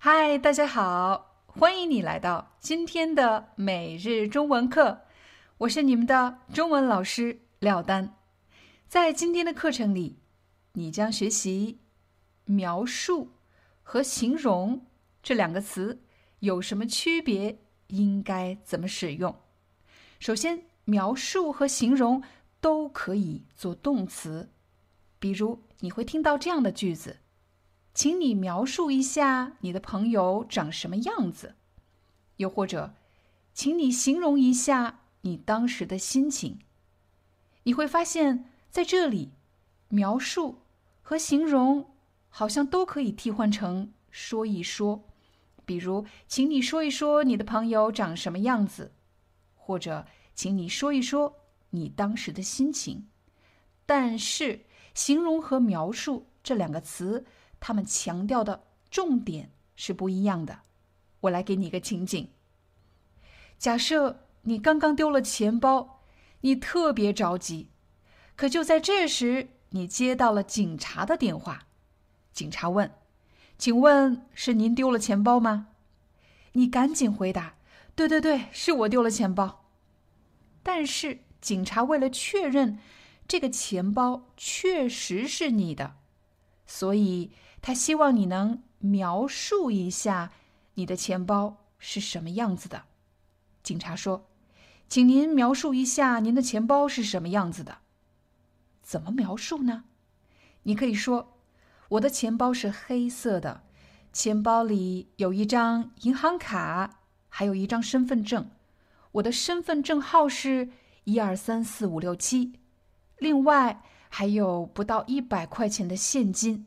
嗨，大家好，欢迎你来到今天的每日中文课，我是你们的中文老师廖丹。在今天的课程里，你将学习描述和形容这两个词有什么区别，应该怎么使用。首先，描述和形容都可以做动词，比如你会听到这样的句子。请你描述一下你的朋友长什么样子，又或者，请你形容一下你当时的心情。你会发现在这里，描述和形容好像都可以替换成说一说。比如，请你说一说你的朋友长什么样子，或者，请你说一说你当时的心情。但是，形容和描述这两个词。他们强调的重点是不一样的。我来给你一个情景：假设你刚刚丢了钱包，你特别着急，可就在这时，你接到了警察的电话。警察问：“请问是您丢了钱包吗？”你赶紧回答：“对对对，是我丢了钱包。”但是警察为了确认这个钱包确实是你的，所以。他希望你能描述一下你的钱包是什么样子的。警察说：“请您描述一下您的钱包是什么样子的。”怎么描述呢？你可以说：“我的钱包是黑色的，钱包里有一张银行卡，还有一张身份证。我的身份证号是一二三四五六七，另外还有不到一百块钱的现金。”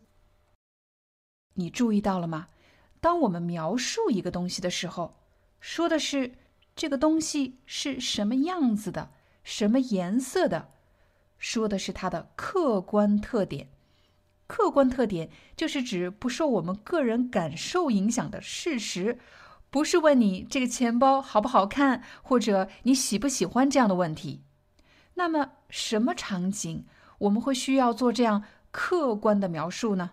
你注意到了吗？当我们描述一个东西的时候，说的是这个东西是什么样子的、什么颜色的，说的是它的客观特点。客观特点就是指不受我们个人感受影响的事实，不是问你这个钱包好不好看，或者你喜不喜欢这样的问题。那么，什么场景我们会需要做这样客观的描述呢？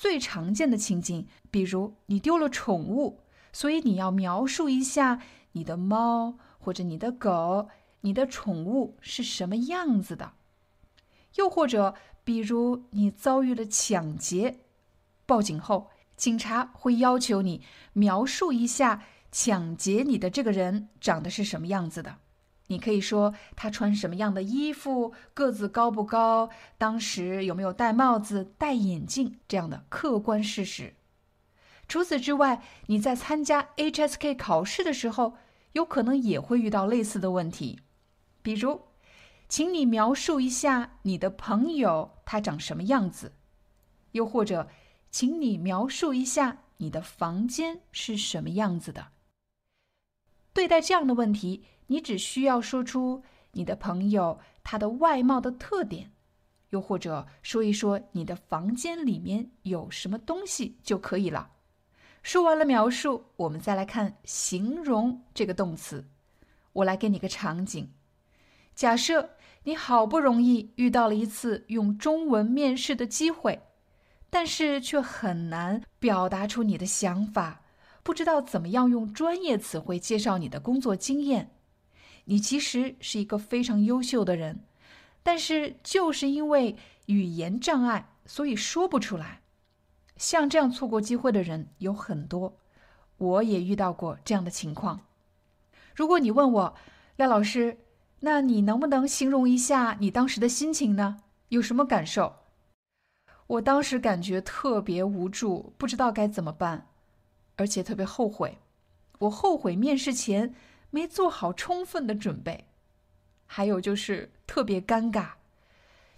最常见的情景，比如你丢了宠物，所以你要描述一下你的猫或者你的狗、你的宠物是什么样子的。又或者，比如你遭遇了抢劫，报警后，警察会要求你描述一下抢劫你的这个人长得是什么样子的。你可以说他穿什么样的衣服，个子高不高，当时有没有戴帽子、戴眼镜这样的客观事实。除此之外，你在参加 HSK 考试的时候，有可能也会遇到类似的问题，比如，请你描述一下你的朋友他长什么样子，又或者，请你描述一下你的房间是什么样子的。对待这样的问题。你只需要说出你的朋友他的外貌的特点，又或者说一说你的房间里面有什么东西就可以了。说完了描述，我们再来看形容这个动词。我来给你个场景：假设你好不容易遇到了一次用中文面试的机会，但是却很难表达出你的想法，不知道怎么样用专业词汇介绍你的工作经验。你其实是一个非常优秀的人，但是就是因为语言障碍，所以说不出来。像这样错过机会的人有很多，我也遇到过这样的情况。如果你问我，廖老师，那你能不能形容一下你当时的心情呢？有什么感受？我当时感觉特别无助，不知道该怎么办，而且特别后悔。我后悔面试前。没做好充分的准备，还有就是特别尴尬。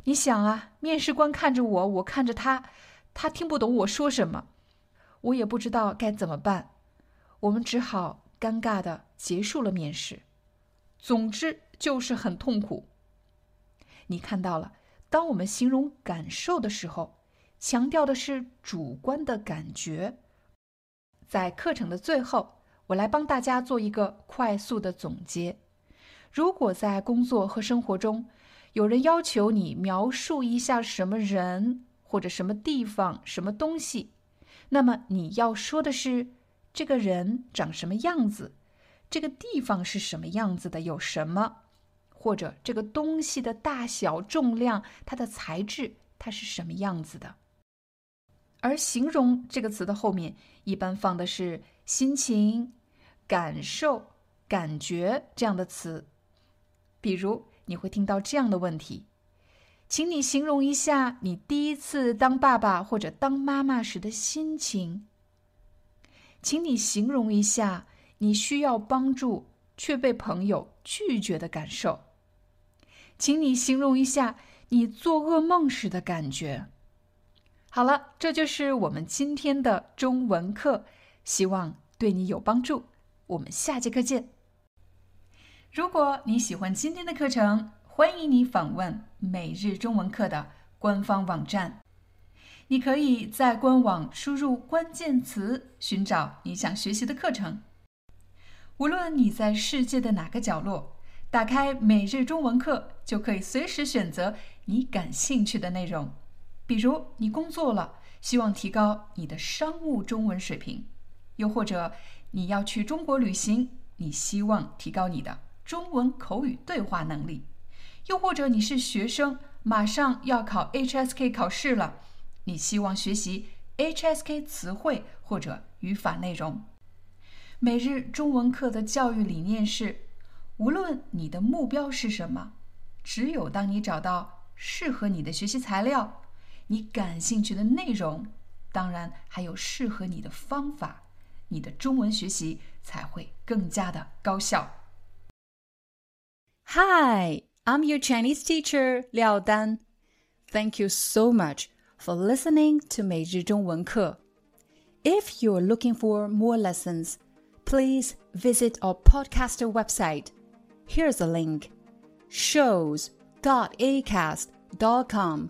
你想啊，面试官看着我，我看着他，他听不懂我说什么。我也不知道该怎么办。我们只好尴尬的结束了面试。总之就是很痛苦。你看到了，当我们形容感受的时候，强调的是主观的感觉。在课程的最后，我来帮大家做一个快速的总结。如果在工作和生活中，有人要求你描述一下什么人或者什么地方、什么东西，那么你要说的是这个人长什么样子。这个地方是什么样子的？有什么？或者这个东西的大小、重量、它的材质，它是什么样子的？而“形容”这个词的后面一般放的是心情、感受、感觉这样的词。比如，你会听到这样的问题：“请你形容一下你第一次当爸爸或者当妈妈时的心情。”请你形容一下。你需要帮助却被朋友拒绝的感受，请你形容一下你做噩梦时的感觉。好了，这就是我们今天的中文课，希望对你有帮助。我们下节课见。如果你喜欢今天的课程，欢迎你访问每日中文课的官方网站。你可以在官网输入关键词，寻找你想学习的课程。无论你在世界的哪个角落，打开每日中文课，就可以随时选择你感兴趣的内容。比如，你工作了，希望提高你的商务中文水平；又或者你要去中国旅行，你希望提高你的中文口语对话能力；又或者你是学生，马上要考 HSK 考试了，你希望学习 HSK 词汇或者语法内容。每日中文课的教育理念是：无论你的目标是什么，只有当你找到适合你的学习材料、你感兴趣的内容，当然还有适合你的方法，你的中文学习才会更加的高效。Hi, I'm your Chinese teacher Liao Dan. Thank you so much for listening to 每日中文课. If you're looking for more lessons, please visit our podcaster website. Here's a link shows.acast.com